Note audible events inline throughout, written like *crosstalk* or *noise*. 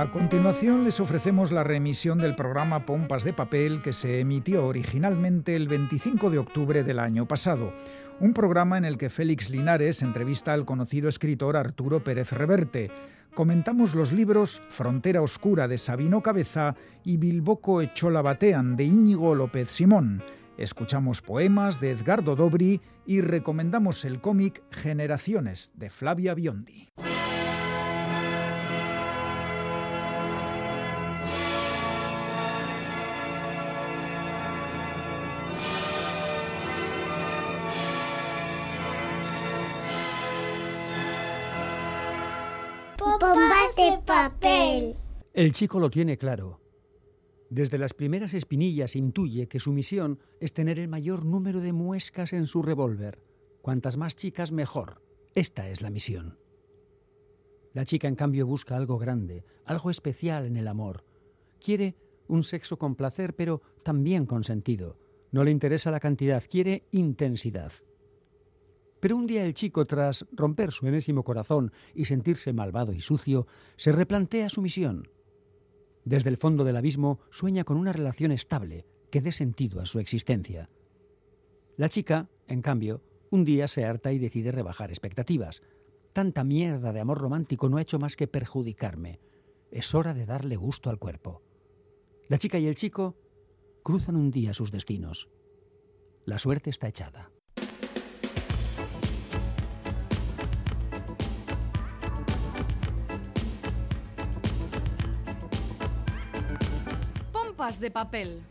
A continuación les ofrecemos la remisión del programa Pompas de Papel que se emitió originalmente el 25 de octubre del año pasado. Un programa en el que Félix Linares entrevista al conocido escritor Arturo Pérez Reverte. Comentamos los libros Frontera Oscura de Sabino Cabeza y Bilboco Echola Batean de Íñigo López Simón. Escuchamos poemas de Edgardo Dobri y recomendamos el cómic Generaciones de Flavia Biondi. El chico lo tiene claro. Desde las primeras espinillas intuye que su misión es tener el mayor número de muescas en su revólver. Cuantas más chicas, mejor. Esta es la misión. La chica, en cambio, busca algo grande, algo especial en el amor. Quiere un sexo con placer, pero también con sentido. No le interesa la cantidad, quiere intensidad. Pero un día el chico, tras romper su enésimo corazón y sentirse malvado y sucio, se replantea su misión. Desde el fondo del abismo sueña con una relación estable que dé sentido a su existencia. La chica, en cambio, un día se harta y decide rebajar expectativas. Tanta mierda de amor romántico no ha hecho más que perjudicarme. Es hora de darle gusto al cuerpo. La chica y el chico cruzan un día sus destinos. La suerte está echada. De papel.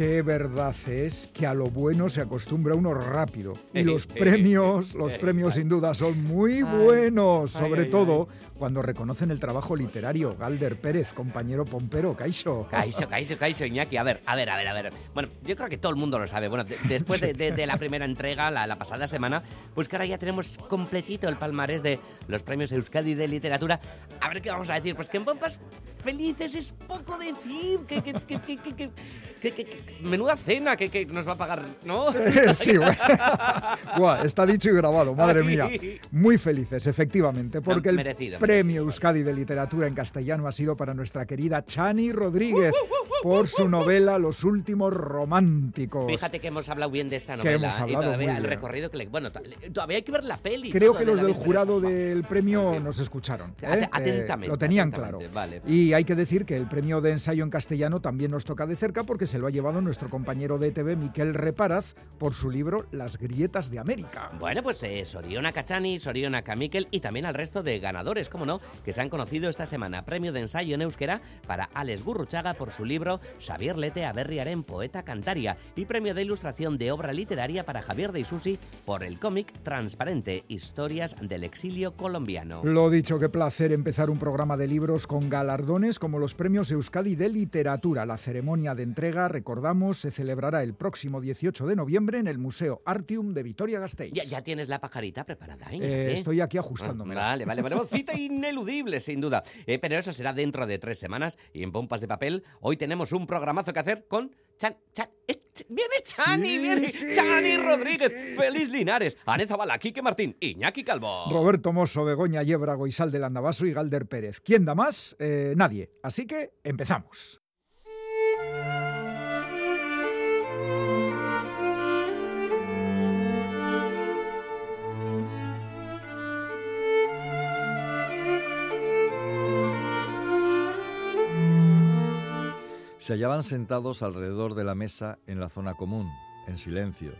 Qué verdad es que a lo bueno se acostumbra uno rápido. Y los premios, los premios sin duda son muy buenos, sobre todo cuando reconocen el trabajo literario. Galder Pérez, compañero pompero, Caixo. Caixo, Caixo, Caixo, Iñaki. A ver, a ver, a ver, a ver. Bueno, yo creo que todo el mundo lo sabe. Bueno, después de, la primera entrega, la, pasada semana, pues que ahora ya tenemos completito el palmarés de los premios Euskadi de literatura. A ver qué vamos a decir. Pues que en Pompas Felices es poco decir. Que, que, que, que, que, que menuda cena que, nos va a pagar, ¿no? *laughs* sí, bueno. está dicho y grabado, madre *laughs* mía. Muy felices, efectivamente, porque el premio Euskadi de Literatura en Castellano ha sido para nuestra querida Chani Rodríguez uh, uh, uh, por su novela Los últimos románticos. Fíjate que hemos hablado bien de esta novela. Que hemos hablado y todavía el recorrido que le, Bueno, todavía hay que ver la peli. Creo que los del jurado del premio nos escucharon. ¿eh? Atentamente. lo tenían claro. Y hay que decir que el premio de ensayo en castellano también nos toca de cerca porque se lo ha llevado nuestro compañero de ETV, Miquel Reparaz, por su libro Las grietas de América. Bueno, pues eh, Soriona Cachani, Soriona Miquel y también al resto de ganadores, como no, que se han conocido esta semana. Premio de ensayo en euskera para Alex Gurruchaga por su libro Xavier Lete Aberriaren Poeta Cantaria y premio de ilustración de obra literaria para Javier de Isusi por el cómic Transparente, Historias del Exilio Colombiano. Lo dicho, qué placer empezar un programa de libros con galardones como los premios Euskadi de Literatura. La ceremonia de entrega, recordamos, se celebrará el próximo 18 de noviembre en el Museo Artium de Vitoria-Gasteiz. ¿Ya, tienes la pajarita preparada? Eh, estoy aquí ajustándome. Ah, vale, vale, vale. *laughs* Cita ineludible, sin duda. Eh, pero eso será dentro de tres semanas y en Pompas de Papel hoy tenemos un programazo que hacer con Chan, Chan, viene Chani, viene Chani Rodríguez, Feliz Linares, Aneza Bala, Quique Martín, Iñaki Calvo. Roberto Mosso, Begoña Yebra, Goisal del Andabaso y Galder Pérez. ¿Quién da más? Eh, nadie. Así que empezamos. Se hallaban sentados alrededor de la mesa en la zona común, en silencio.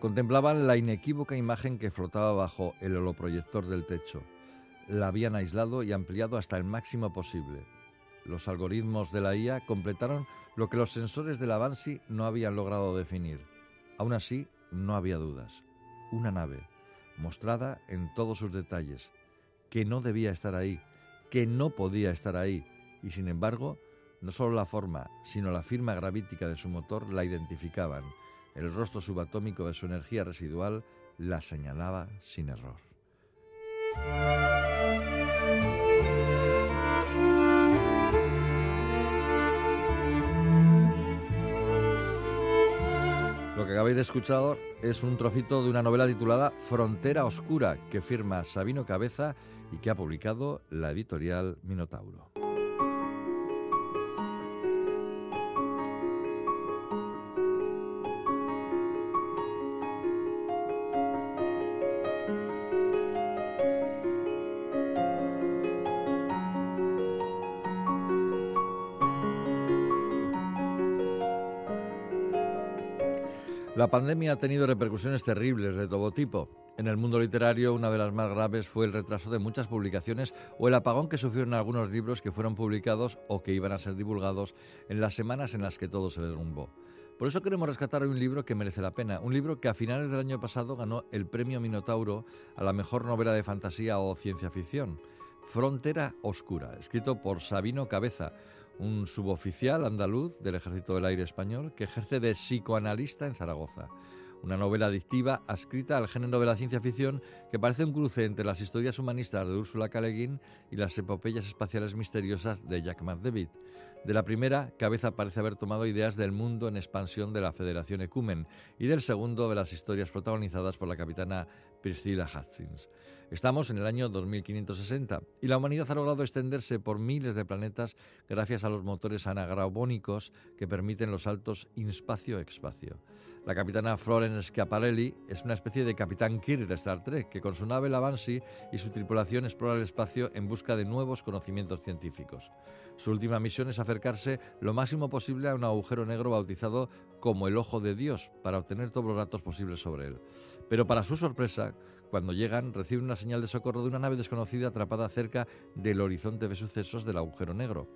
Contemplaban la inequívoca imagen que flotaba bajo el holoproyector del techo. La habían aislado y ampliado hasta el máximo posible. Los algoritmos de la IA completaron lo que los sensores de la Banshee no habían logrado definir. Aún así, no había dudas. Una nave, mostrada en todos sus detalles, que no debía estar ahí, que no podía estar ahí, y sin embargo, no solo la forma, sino la firma gravítica de su motor la identificaban. El rostro subatómico de su energía residual la señalaba sin error. Lo que acabáis de escuchar es un trocito de una novela titulada Frontera Oscura, que firma Sabino Cabeza y que ha publicado la editorial Minotauro. La pandemia ha tenido repercusiones terribles de todo tipo. En el mundo literario, una de las más graves fue el retraso de muchas publicaciones o el apagón que sufrieron algunos libros que fueron publicados o que iban a ser divulgados en las semanas en las que todo se derrumbó. Por eso queremos rescatar hoy un libro que merece la pena, un libro que a finales del año pasado ganó el premio Minotauro a la mejor novela de fantasía o ciencia ficción, Frontera Oscura, escrito por Sabino Cabeza, un suboficial andaluz del Ejército del Aire Español que ejerce de psicoanalista en Zaragoza. Una novela adictiva adscrita al género de la ciencia ficción que parece un cruce entre las historias humanistas de Úrsula K. y las epopeyas espaciales misteriosas de Jack McDavid. De la primera, Cabeza parece haber tomado ideas del mundo en expansión de la Federación Ecumen y del segundo de las historias protagonizadas por la capitana Priscilla Hutchins. Estamos en el año 2560 y la humanidad ha logrado extenderse por miles de planetas gracias a los motores anagrabónicos que permiten los saltos inspacio-expacio. La capitana Florence Schiaparelli es una especie de capitán Kirk de Star Trek que con su nave La y su tripulación explora el espacio en busca de nuevos conocimientos científicos. Su última misión es acercarse lo máximo posible a un agujero negro bautizado como el Ojo de Dios para obtener todos los datos posibles sobre él. Pero para su sorpresa, cuando llegan, reciben una señal de socorro de una nave desconocida atrapada cerca del horizonte de sucesos del agujero negro.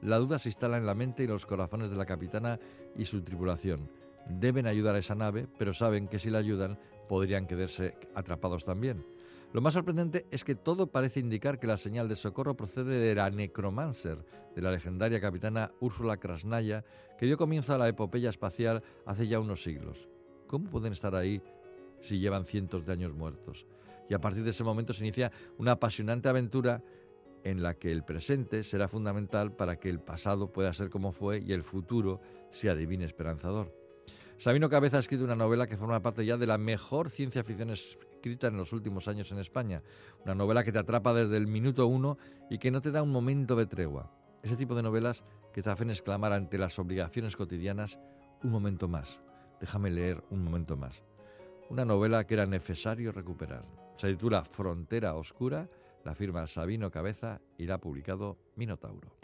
La duda se instala en la mente y los corazones de la capitana y su tripulación. Deben ayudar a esa nave, pero saben que si la ayudan podrían quedarse atrapados también. Lo más sorprendente es que todo parece indicar que la señal de socorro procede de la Necromancer, de la legendaria capitana Úrsula Krasnaya, que dio comienzo a la epopeya espacial hace ya unos siglos. ¿Cómo pueden estar ahí si llevan cientos de años muertos. Y a partir de ese momento se inicia una apasionante aventura en la que el presente será fundamental para que el pasado pueda ser como fue y el futuro sea divino esperanzador. Sabino Cabeza ha escrito una novela que forma parte ya de la mejor ciencia ficción escrita en los últimos años en España. Una novela que te atrapa desde el minuto uno y que no te da un momento de tregua. Ese tipo de novelas que te hacen exclamar ante las obligaciones cotidianas, un momento más, déjame leer un momento más una novela que era necesario recuperar. Se titula Frontera Oscura, la firma Sabino Cabeza y la ha publicado Minotauro.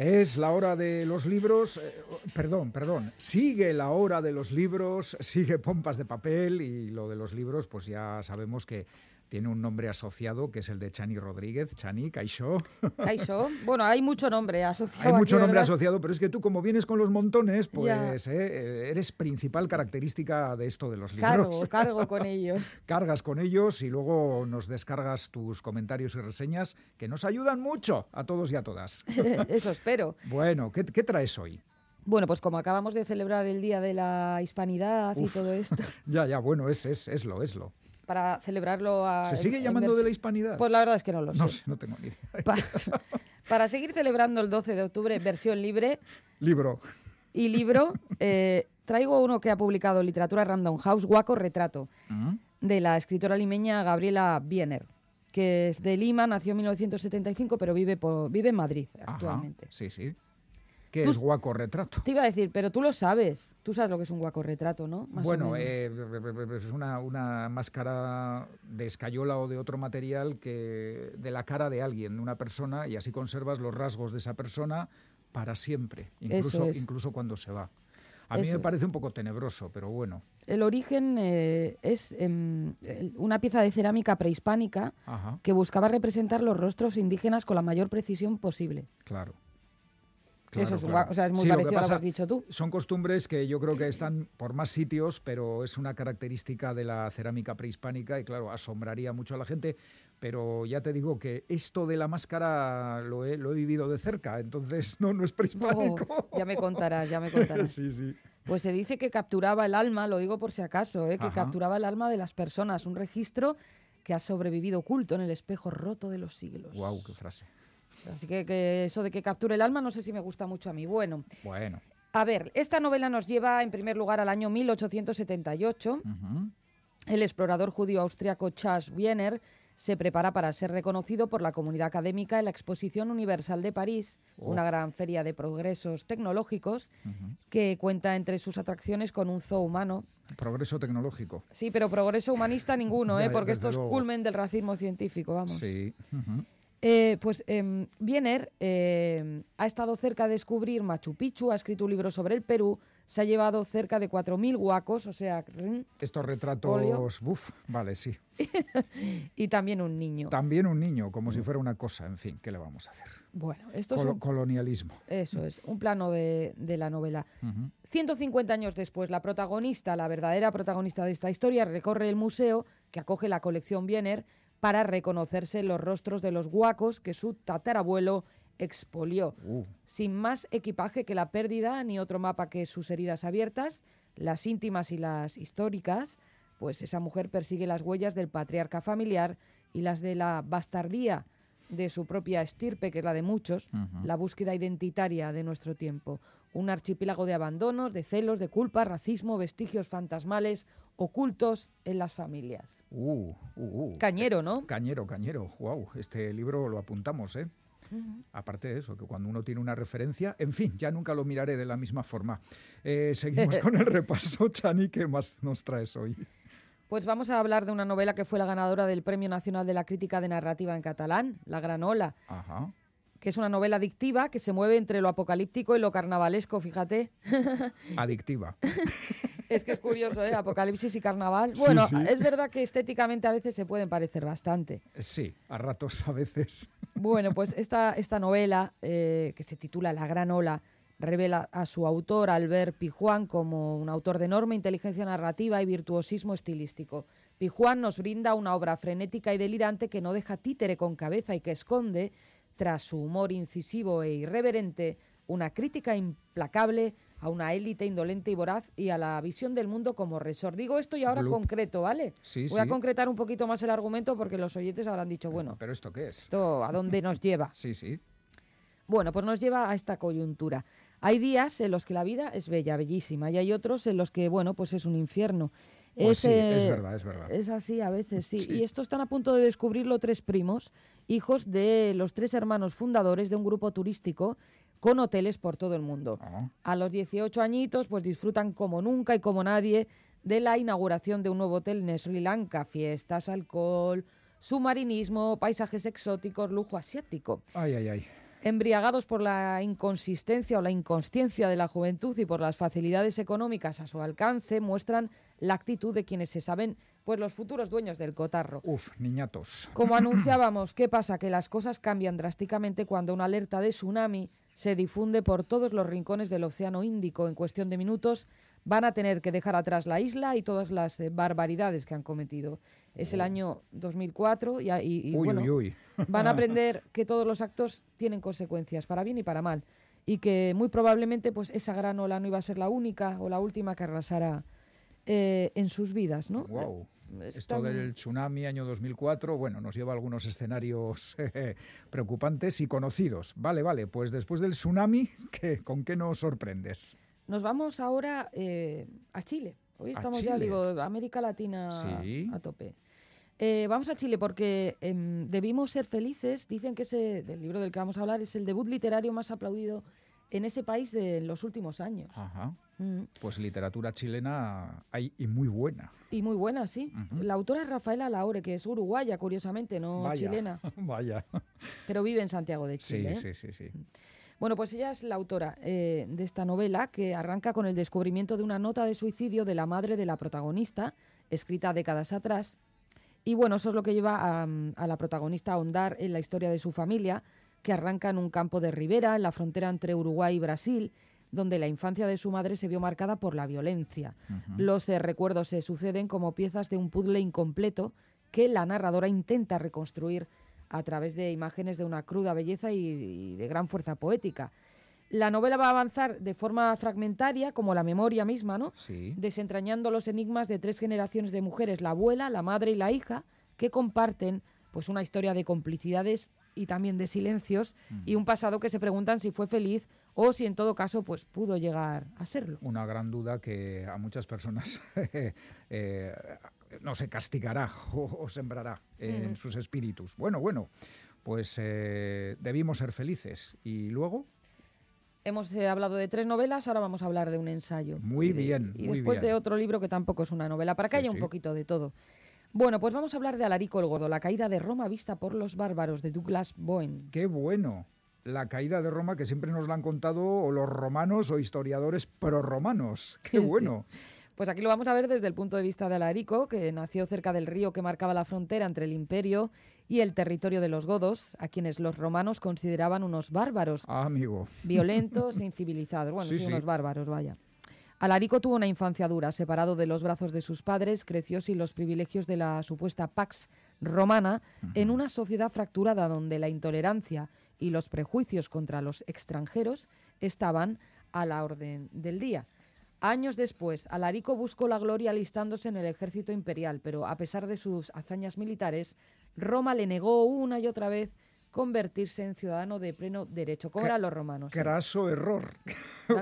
Es la hora de los libros, eh, perdón, perdón, sigue la hora de los libros, sigue Pompas de Papel y lo de los libros, pues ya sabemos que tiene un nombre asociado que es el de Chani Rodríguez. Chani, Caixó. *laughs* Caixó. Bueno, hay mucho nombre asociado. Hay mucho nombre asociado, pero es que tú como vienes con los montones, pues eh, eres principal característica de esto de los libros. Cargo, cargo con ellos. *laughs* Cargas con ellos y luego nos descargas tus comentarios y reseñas que nos ayudan mucho a todos y a todas. *laughs* Eso espero. Bueno, ¿qué, qué traes hoy? Bueno, pues como acabamos de celebrar el Día de la Hispanidad y todo esto. ya, ya, bueno, es, es, es lo, es lo para celebrarlo a... ¿Se sigue llamando de la hispanidad? Pues la verdad es que no lo sé. No sé, no tengo ni idea. *laughs* Para, seguir celebrando el 12 de octubre, versión libre... Libro. Y libro, *laughs* eh, traigo uno que ha publicado Literatura Random House, Guaco Retrato, mm. de la escritora limeña Gabriela Biener, que es de Lima, nació en 1975, pero vive, vive en Madrid actualmente. sí, sí. ¿Qué es guaco retrato? Te iba a decir, pero tú lo sabes. Tú sabes lo que es un guaco retrato, ¿no? bueno, eh, es una, una, máscara de escayola o de otro material que de la cara de alguien, de una persona, y así conservas los rasgos de esa persona para siempre, incluso, incluso cuando se va. A mí me parece un poco tenebroso, pero bueno. El origen eh, es em, una pieza de cerámica prehispánica que buscaba representar los rostros indígenas con la mayor precisión posible. Claro. Eso es, o sea, es muy parecido a lo que has dicho tú. Son costumbres que yo creo que están por más sitios, pero es una característica de la cerámica prehispánica y claro, asombraría mucho a la gente. Pero ya te digo que esto de la máscara lo he, lo he vivido de cerca, entonces *laughs* no, no es prehispánico. ya me contarás, ya me contarás. *laughs* sí, sí. Pues se dice que capturaba el alma, lo digo por si acaso, ¿eh? que capturaba el alma de las personas, un registro que ha sobrevivido oculto en el espejo roto de los siglos. ¡Guau, qué frase! Así que, que eso de que capture el alma no sé si me gusta mucho a mí. Bueno, Bueno. a ver, esta novela nos lleva en primer lugar al año 1878. ujú. El explorador judío austriaco Charles Wiener se prepara para ser reconocido por la comunidad académica en la Exposición Universal de París, Oh. una gran feria de progresos tecnológicos que cuenta entre sus atracciones con un zoo humano. Progreso tecnológico. Sí, pero progreso humanista ninguno, *laughs* Ya, ¿eh? porque esto es luego. culmen del racismo científico, vamos. Sí. Eh, pues em, Wiener eh, ha estado cerca de descubrir Machu Picchu, ha escrito un libro sobre el Perú, se ha llevado cerca de 4.000 guacos, o sea, mm, Estos retratos, buf, vale, sí. *laughs* y también un niño. También un niño, como si fuera una cosa, en fin, ¿qué le vamos a hacer? Bueno, esto es un, colonialismo. eso es, un plano de, de la novela. Ujú. 150 años después, la protagonista, la verdadera protagonista de esta historia, recorre el museo que acoge la colección Wiener para reconocerse los rostros de los guacos que su tatarabuelo expolió. Uh, Sin más equipaje que la pérdida, ni otro mapa que sus heridas abiertas, las íntimas y las históricas, pues esa mujer persigue las huellas del patriarca familiar y las de la bastardía de su propia estirpe, que es la de muchos, la búsqueda identitaria de nuestro tiempo. Un archipiélago de abandonos, de celos, de culpa, racismo, vestigios fantasmales ocultos en las familias. uh, uh, uh. Cañero, ¿no? Cañero, cañero. Wow, este libro lo apuntamos, ¿eh? Aparte de eso, que cuando uno tiene una referencia, en fin, ya nunca lo miraré de la misma forma. Eh, seguimos *laughs* con el repaso, Chani, ¿qué más nos traes hoy? Pues vamos a hablar de una novela que fue la ganadora del Premio Nacional de la Crítica de Narrativa en catalán, La Gran Ola, Ajá. Que es una novela adictiva que se mueve entre lo apocalíptico y lo carnavalesco, fíjate. *laughs* Adictiva. Es que es curioso, ¿eh? Apocalipsis y carnaval. Sí, Bueno, sí. es verdad que estéticamente a veces se pueden parecer bastante. Sí, a ratos a veces. Bueno, pues esta, esta novela, eh, que se titula La Gran Ola, revela a su autor, Albert Pijuán, como un autor de enorme inteligencia narrativa y virtuosismo estilístico. Pijuán nos brinda una obra frenética y delirante que no deja títere con cabeza y que esconde, tras su humor incisivo e irreverente, una crítica implacable a una élite indolente y voraz y a la visión del mundo como resort. Digo esto y ahora Bloop. concreto, ¿vale? Sí, Voy a concretar un poquito más el argumento porque los oyentes habrán dicho, bueno, ¿Pero esto qué es? ¿esto a dónde nos lleva? *laughs* Sí, sí. Bueno, pues nos lleva a esta coyuntura. Hay días en los que la vida es bella, bellísima, y hay otros en los que, bueno, pues es un infierno. Pues sí, es verdad, es verdad. Es así a veces, sí. *laughs* Sí. Y estos están a punto de descubrirlo tres primos, hijos de los tres hermanos fundadores de un grupo turístico con hoteles por todo el mundo. Ah, A los 18 añitos, pues disfrutan como nunca y como nadie de la inauguración de un nuevo hotel en Sri Lanka. Fiestas, alcohol, submarinismo, paisajes exóticos, lujo asiático. Ay, ay, ay. Embriagados por la inconsistencia o la inconsciencia de la juventud y por las facilidades económicas a su alcance, muestran la actitud de quienes se saben pues los futuros dueños del cotarro. Uf, niñatos. Como *clears throat* anunciábamos, ¿qué pasa? Que las cosas cambian drásticamente cuando una alerta de tsunami se difunde por todos los rincones del Océano Índico. En cuestión de minutos van a tener que dejar atrás la isla y todas las eh, barbaridades que han cometido. Es el año 2004 y, y- y, uy, bueno, uy, uy. van a *laughs* aprender que todos los actos tienen consecuencias, para bien y para mal. Y que muy probablemente pues esa gran ola no iba a ser la única o la última que arrasara eh, en sus vidas, ¿no? Wow. Es Esto del tsunami año 2004, bueno, nos lleva a algunos escenarios *laughs* eh, preocupantes y conocidos. Vale, vale, pues después del tsunami, ¿qué, ¿con qué nos sorprendes? Nos vamos ahora eh, a Chile. Hoy ¿A estamos ya, digo, América Latina Sí. a tope. Eh, vamos a Chile porque em, debimos ser felices. Dicen que ese del libro del que vamos a hablar es el debut literario más aplaudido en ese país de los últimos años. Ajá. Mm. Pues literatura chilena hay y muy buena. Y muy buena, sí. La autora es Rafaela Laure, que es uruguaya, curiosamente, no Vaya. chilena, *laughs* Vaya. pero vive en Santiago de Sí, Chile. ¿eh? sí, sí, sí. Bueno, pues ella es la autora eh, de esta novela que arranca con el descubrimiento de una nota de suicidio de la madre de la protagonista, escrita décadas atrás. Y bueno, eso es lo que lleva a, a la protagonista a ahondar en la historia de su familia, que arranca en un campo de ribera, en la frontera entre Uruguay y Brasil, donde la infancia de su madre se vio marcada por la violencia. Los eh, recuerdos se suceden como piezas de un puzzle incompleto que la narradora intenta reconstruir a través de imágenes de una cruda belleza y, y de gran fuerza poética. La novela va a avanzar de forma fragmentaria, como la memoria misma, ¿no? Sí. desentrañando los enigmas de tres generaciones de mujeres, la abuela, la madre y la hija, que comparten pues una historia de complicidades y también de silencios y un pasado que se preguntan si fue feliz o si en todo caso pues pudo llegar a serlo. Una gran duda que a muchas personas *laughs* eh, no se castigará *laughs* o, sembrará en sus espíritus. Bueno, bueno, pues eh, debimos ser felices. ¿Y luego? Hemos eh, hablado de tres novelas, ahora vamos a hablar de un ensayo. Muy bien. Y después de otro libro que tampoco es una novela, para que haya un poquito de todo. Bueno, pues vamos a hablar de Alarico el Godo, la caída de Roma vista por los bárbaros de Douglas Bowen. ¡Qué bueno! La caída de Roma que siempre nos la han contado o los romanos o historiadores prorromanos. *laughs* ¡Qué bueno! Pues aquí lo vamos a ver desde el punto de vista de Alarico, que nació cerca del río que marcaba la frontera entre el imperio y el territorio de los godos, a quienes los romanos consideraban unos bárbaros. Ah, amigo. Violentos, e *laughs* incivilizados. Bueno, sí, unos bárbaros, vaya. Alarico tuvo una infancia dura, separado de los brazos de sus padres, creció sin los privilegios de la supuesta pax romana en una sociedad fracturada donde la intolerancia y los prejuicios contra los extranjeros estaban a la orden del día. Años después, Alarico buscó la gloria alistándose en el ejército imperial, pero a pesar de sus hazañas militares, Roma le negó una y otra vez convertirse en ciudadano de pleno derecho, como eran los romanos. *laughs* Craso error.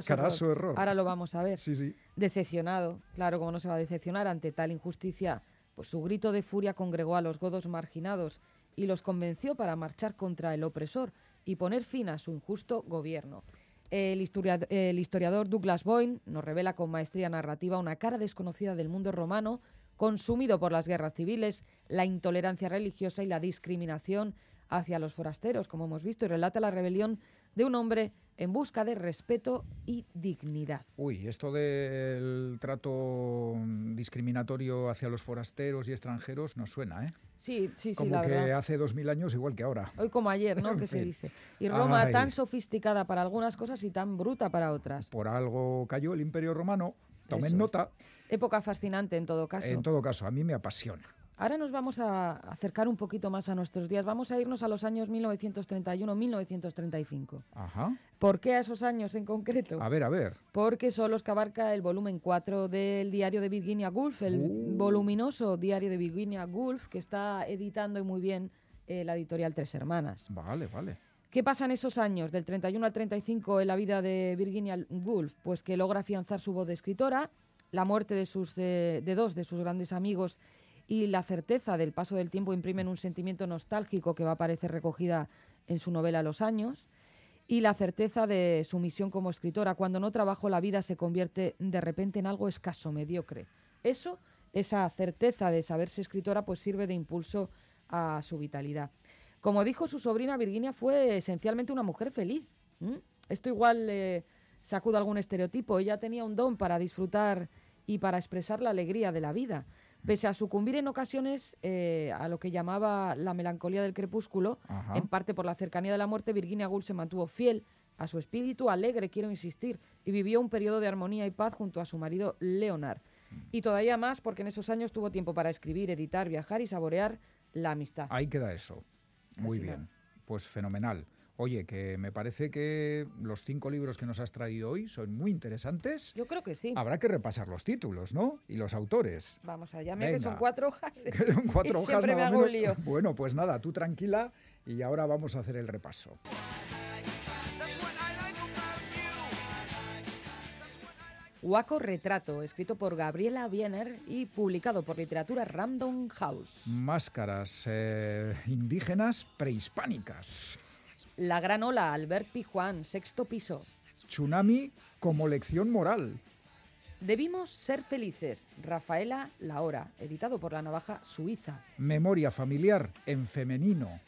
Craso, error. Ahora lo vamos a ver. Sí, sí. Decepcionado, claro, como no se va a decepcionar ante tal injusticia, pues su grito de furia congregó a los godos marginados y los convenció para marchar contra el opresor y poner fin a su injusto gobierno. El historiador, el historiador Douglas Boyne nos revela con maestría narrativa una cara desconocida del mundo romano, consumido por las guerras civiles, la intolerancia religiosa y la discriminación hacia los forasteros, como hemos visto, y relata la rebelión de un hombre en busca de respeto y dignidad. Uy, esto del trato discriminatorio hacia los forasteros y extranjeros nos suena, ¿eh? Sí, sí, sí, como que hace dos mil años igual que ahora. Hoy como ayer, ¿no? *laughs* que se dice. Y Roma tan sofisticada para algunas cosas y tan bruta para otras. Por algo cayó el Imperio Romano. Tomen nota. Época fascinante en todo caso. En todo caso, a mí me apasiona. Ahora nos vamos a acercar un poquito más a nuestros días. Vamos a irnos a los años 1931-1935. Ajá. ¿Por qué a esos años en concreto? A ver, a ver. Porque son los que abarca el volumen 4 del diario de Virginia Woolf, el uh. voluminoso diario de Virginia Woolf, que está editando y muy bien eh, la editorial Tres Hermanas. Vale, vale. ¿Qué pasa en esos años, del 31 al 35, en la vida de Virginia Woolf? Pues que logra afianzar su voz de escritora, la muerte de, sus, de dos de sus grandes amigos y la certeza del paso del tiempo imprimen un sentimiento nostálgico que va a aparecer recogida en su novela Los años y la certeza de su misión como escritora. Cuando no trabajo la vida se convierte de repente en algo escaso, mediocre. Eso, esa certeza de saberse escritora, pues sirve de impulso a su vitalidad. Como dijo su sobrina Virginia, fue esencialmente una mujer feliz. Esto igual le sacuda algún estereotipo. Ella tenía un don para disfrutar y para expresar la alegría de la vida. Pese a sucumbir en ocasiones eh, a lo que llamaba la melancolía del crepúsculo, en parte por la cercanía de la muerte, Virginia Woolf se mantuvo fiel a su espíritu alegre, quiero insistir, y vivió un periodo de armonía y paz junto a su marido Leonard. Mm. Y todavía más porque en esos años tuvo tiempo para escribir, editar, viajar y saborear la amistad. Ahí queda eso. Muy bien. Pues fenomenal. Oye, que me parece que los cinco libros que nos has traído hoy son muy interesantes. Yo creo que sí. Habrá que repasar los títulos, ¿no? Y los autores. Vamos allá, mira que son cuatro hojas. *laughs* son cuatro *laughs* hojas. Siempre me hago lío. Bueno, pues nada, tú tranquila y ahora vamos a hacer el repaso. Waco Retrato, escrito por Gabriela Wiener y publicado por Literatura Random House. Máscaras eh, indígenas prehispánicas. La gran ola, Albert Pijuan, sexto piso. Tsunami como lección moral. Debimos ser felices, Rafaela Lahora, editado por la navaja suiza. Memoria familiar en femenino.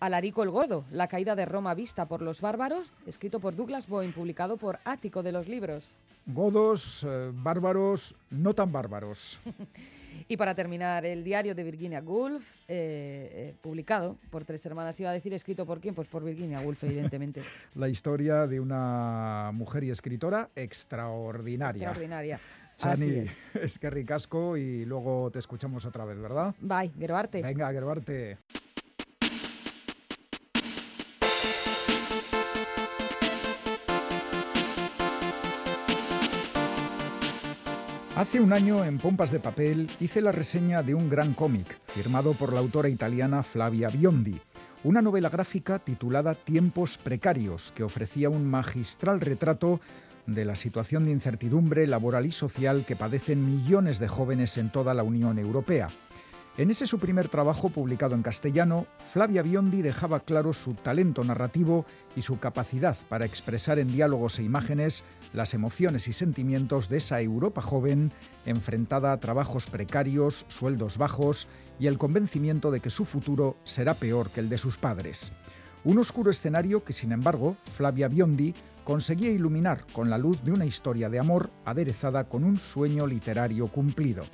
Alarico el Godo, la caída de Roma vista por los bárbaros, escrito por Douglas Boyne, publicado por Ático de los Libros. Godos, eh, bárbaros, no tan bárbaros. *laughs* Y para terminar, el diario de Virginia Woolf, eh, eh, publicado por tres hermanas, iba a decir escrito por quién, pues por Virginia Woolf, evidentemente. *laughs* La historia de una mujer y escritora extraordinaria. Extraordinaria. Chani, *laughs* es. que ricasco y luego te escuchamos otra vez, ¿verdad? Bye, Geroarte. Venga, Geroarte. Hace un año en Pompas de Papel hice la reseña de un gran cómic firmado por la autora italiana Flavia Biondi, una novela gráfica titulada Tiempos precarios, que ofrecía un magistral retrato de la situación de incertidumbre laboral y social que padecen millones de jóvenes en toda la Unión Europea. En ese su primer trabajo publicado en castellano, Flavia Biondi dejaba claro su talento narrativo y su capacidad para expresar en diálogos e imágenes las emociones y sentimientos de esa Europa joven enfrentada a trabajos precarios, sueldos bajos y el convencimiento de que su futuro será peor que el de sus padres. Un oscuro escenario que, sin embargo, Flavia Biondi conseguía iluminar con la luz de una historia de amor aderezada con un sueño literario cumplido.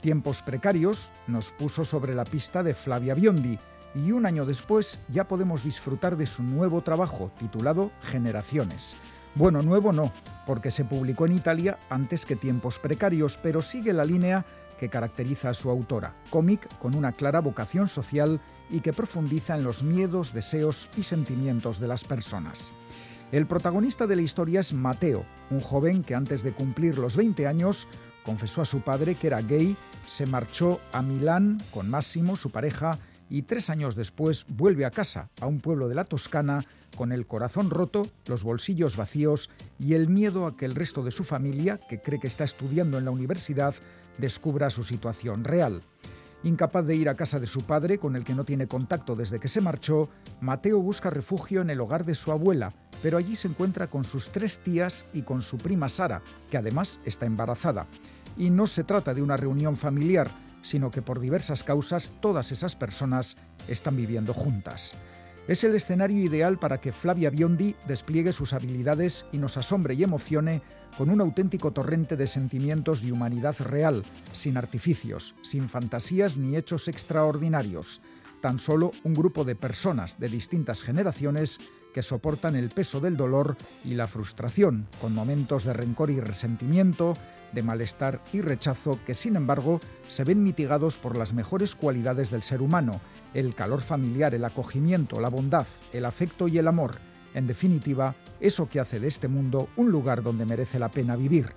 Tiempos precarios nos puso sobre la pista de Flavia Biondi y un año después ya podemos disfrutar de su nuevo trabajo titulado Generaciones. Bueno, nuevo no, porque se publicó en Italia antes que Tiempos precarios, pero sigue la línea que caracteriza a su autora, cómic con una clara vocación social y que profundiza en los miedos, deseos y sentimientos de las personas. El protagonista de la historia es Mateo, un joven que antes de cumplir los 20 años confesó a su padre que era gay, se marchó a Milán con Máximo, su pareja, y tres años después vuelve a casa, a un pueblo de la Toscana, con el corazón roto, los bolsillos vacíos y el miedo a que el resto de su familia, que cree que está estudiando en la universidad, descubra su situación real. Incapaz de ir a casa de su padre, con el que no tiene contacto desde que se marchó, Mateo busca refugio en el hogar de su abuela, pero allí se encuentra con sus tres tías y con su prima Sara, que además está embarazada. Y no se trata de una reunión familiar, sino que por diversas causas todas esas personas están viviendo juntas. Es el escenario ideal para que Flavia Biondi despliegue sus habilidades y nos asombre y emocione con un auténtico torrente de sentimientos y humanidad real, sin artificios, sin fantasías ni hechos extraordinarios, tan solo un grupo de personas de distintas generaciones que soportan el peso del dolor y la frustración, con momentos de rencor y resentimiento, de malestar y rechazo que, sin embargo, se ven mitigados por las mejores cualidades del ser humano, el calor familiar, el acogimiento, la bondad, el afecto y el amor. En definitiva, eso que hace de este mundo un lugar donde merece la pena vivir.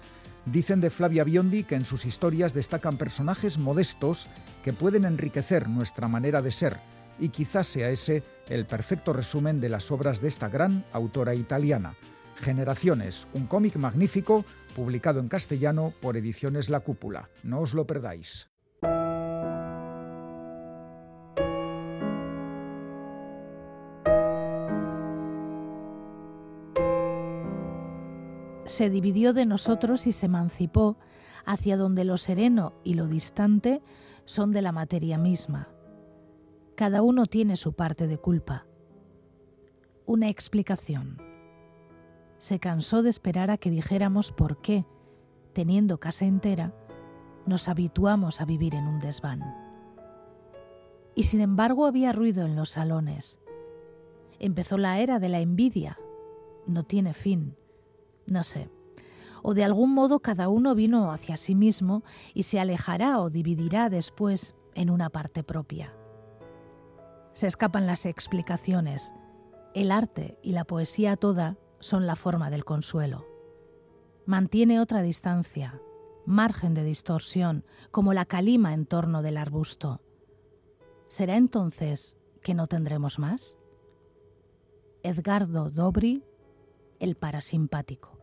Dicen de Flavia Biondi que en sus historias destacan personajes modestos que pueden enriquecer nuestra manera de ser, y quizás sea ese el perfecto resumen de las obras de esta gran autora italiana. Generaciones, un cómic magnífico publicado en castellano por Ediciones La Cúpula. No os lo perdáis. Se dividió de nosotros y se emancipó hacia donde lo sereno y lo distante son de la materia misma. Cada uno tiene su parte de culpa. Una explicación se cansó de esperar a que dijéramos por qué, teniendo casa entera, nos habituamos a vivir en un desván. Y sin embargo había ruido en los salones. Empezó la era de la envidia. No tiene fin. No sé. O de algún modo cada uno vino hacia sí mismo y se alejará o dividirá después en una parte propia. Se escapan las explicaciones. El arte y la poesía toda son la forma del consuelo. Mantiene otra distancia, margen de distorsión, como la calima en torno del arbusto. ¿Será entonces que no tendremos más? Edgardo Dobri, el parasimpático.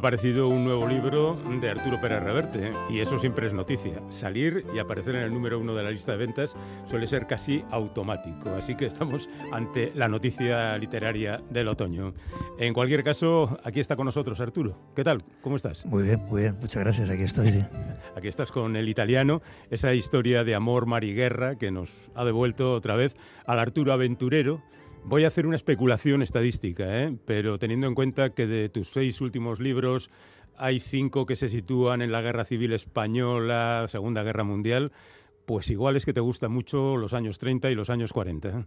aparecido un nuevo libro de Arturo Pérez Reverte y eso siempre es noticia. Salir y aparecer en el número uno de la lista de ventas suele ser casi automático, así que estamos ante la noticia literaria del otoño. En cualquier caso, aquí está con nosotros Arturo. ¿Qué tal? ¿Cómo estás? Muy bien, muy bien, muchas gracias, aquí estoy. sí. *laughs* Aquí estás con el italiano, esa historia de amor, mar y guerra que nos ha devuelto otra vez al Arturo aventurero. Voy a hacer una especulación estadística, ¿eh? pero teniendo en cuenta que de tus seis últimos libros hay cinco que se sitúan en la Guerra Civil Española, Segunda Guerra Mundial, pues igual es que te gustan mucho los años 30 y los años 40. ¿eh?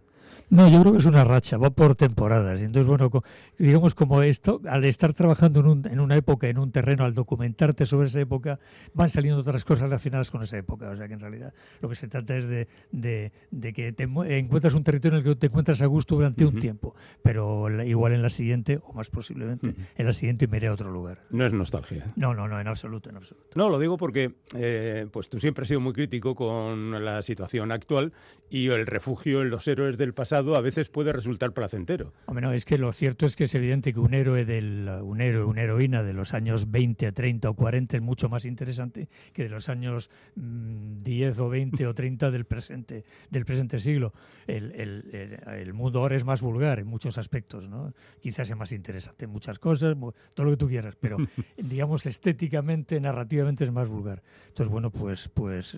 No, yo creo que es una racha, va por temporadas. Entonces, bueno, digamos como esto, al estar trabajando en, un- en una época, en un terreno, al documentarte sobre esa época, van saliendo otras cosas relacionadas con esa época. O sea que en realidad lo que se trata es de, de- de que te encuentras un territorio en el que te encuentras a gusto durante un tiempo, pero igual en la siguiente, o más posiblemente, en la siguiente me iré a otro lugar. No es nostalgia. No, no, no, en absoluto, en absoluto. No, lo digo porque eh, pues tú siempre has sido muy crítico con la situación actual y el refugio en los héroes del pasado a veces puede resultar placentero. Hombre, no, es que lo cierto es que es evidente que un héroe del un héroe, una heroína de los años 20, 30 o 40 es mucho más interesante que de los años mm, 10 o 20 o 30 del presente del presente siglo. El, el- el- el mundo ahora es más vulgar en muchos aspectos, ¿no? Quizás es más interesante en muchas cosas, todo lo que tú quieras, pero *laughs* digamos estéticamente, narrativamente es más vulgar. Entonces, bueno, pues pues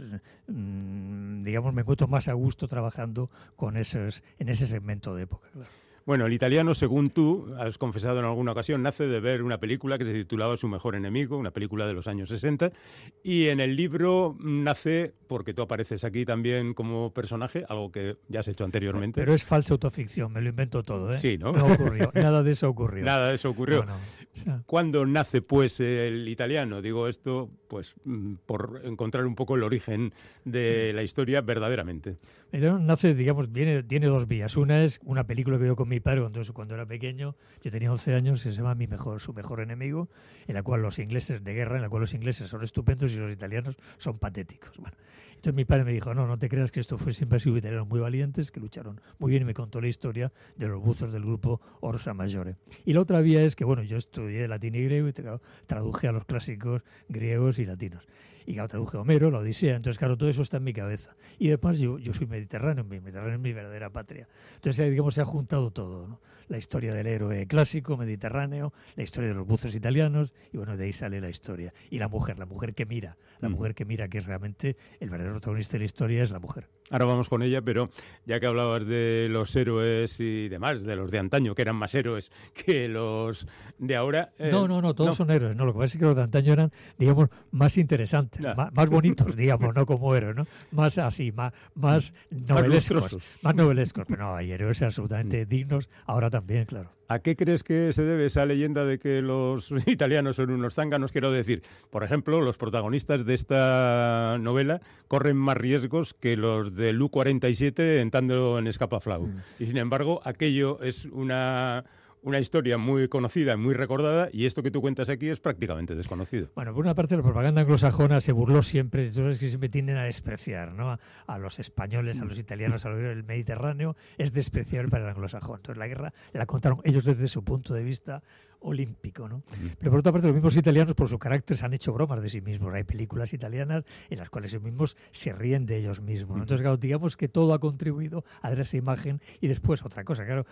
mm, digamos me encuentro más a gusto trabajando con esos en ese segmento de época, claro. Bueno, el italiano, según tú has confesado en alguna ocasión, nace de ver una película que se titulaba Su mejor enemigo, una película de los años 60, y en el libro nace porque tú apareces aquí también como personaje, algo que ya has hecho anteriormente. Pero es falsa autoficción, me lo invento todo, ¿eh? Sí, ¿no? No ocurrió, nada de eso ocurrió. *laughs* Nada de eso ocurrió. O sea, ¿Cuándo nace, pues, el italiano? Digo esto, pues, mm, por encontrar un poco el origen de la historia verdaderamente. Nace, digamos, viene, tiene dos vías. Una es una película que vio con mi padre cuando, cuando era pequeño, yo tenía 11 años, se llama Mi mejor, Su mejor enemigo, en la cual los ingleses de guerra, en la cual los ingleses son estupendos y los italianos son patéticos. Bueno, entonces mi padre me dijo, no, no te creas que esto fue siempre sido italianos muy valientes, que lucharon muy bien y me contó la historia de los buzos del grupo Orsa Maggiore. Y la otra vía es que, bueno, yo estudié latín y griego y traduje a los clásicos griegos y latinos. Y claro, traduje Homero, la Odisea, entonces claro, todo eso está en mi cabeza. Y además yo, yo soy mediterráneo, mi Mediterráneo es mi verdadera patria. Entonces, digamos, se ha juntado todo, ¿no? La historia del héroe clásico, mediterráneo, la historia de los buzos italianos, y bueno, de ahí sale la historia. Y la mujer, la mujer que mira, la Mm. mujer que mira, que es realmente el verdadero protagonista de la historia es la mujer. Ahora vamos con ella, pero ya que hablabas de los héroes y demás, de los de antaño, que eran más héroes que los de ahora. eh, no, no, no, todos son héroes. No, lo que pasa es que los de antaño eran, digamos, más interesantes, más, más bonitos, *laughs* digamos, no como héroes, ¿no? Más así, más, más novelescos. Más novelescos. Pero no, hay héroes absolutamente dignos, ahora también, claro. ¿A qué crees que se debe esa leyenda de que los *laughs* italianos son unos zánganos? Quiero decir, por ejemplo, los protagonistas de esta novela corren más riesgos que los del U-47 entrando en Escapaflau. Y sin embargo, aquello es una, una historia muy conocida, muy recordada, y esto que tú cuentas aquí es prácticamente desconocido. Bueno, por una parte la propaganda anglosajona se burló siempre, entonces que siempre tienden a despreciar, ¿no? A, a los españoles, a los italianos, a los del Mediterráneo, es despreciable *laughs* para el anglosajón. Entonces la guerra la contaron ellos desde su punto de vista olímpico, ¿no? Pero por otra parte, los mismos italianos, por su carácter, se han hecho bromas de sí mismos. Hay películas italianas en las cuales ellos mismos se ríen de ellos mismos. ¿no? Entonces, claro, digamos que todo ha contribuido a dar esa imagen. Y después, otra cosa, claro,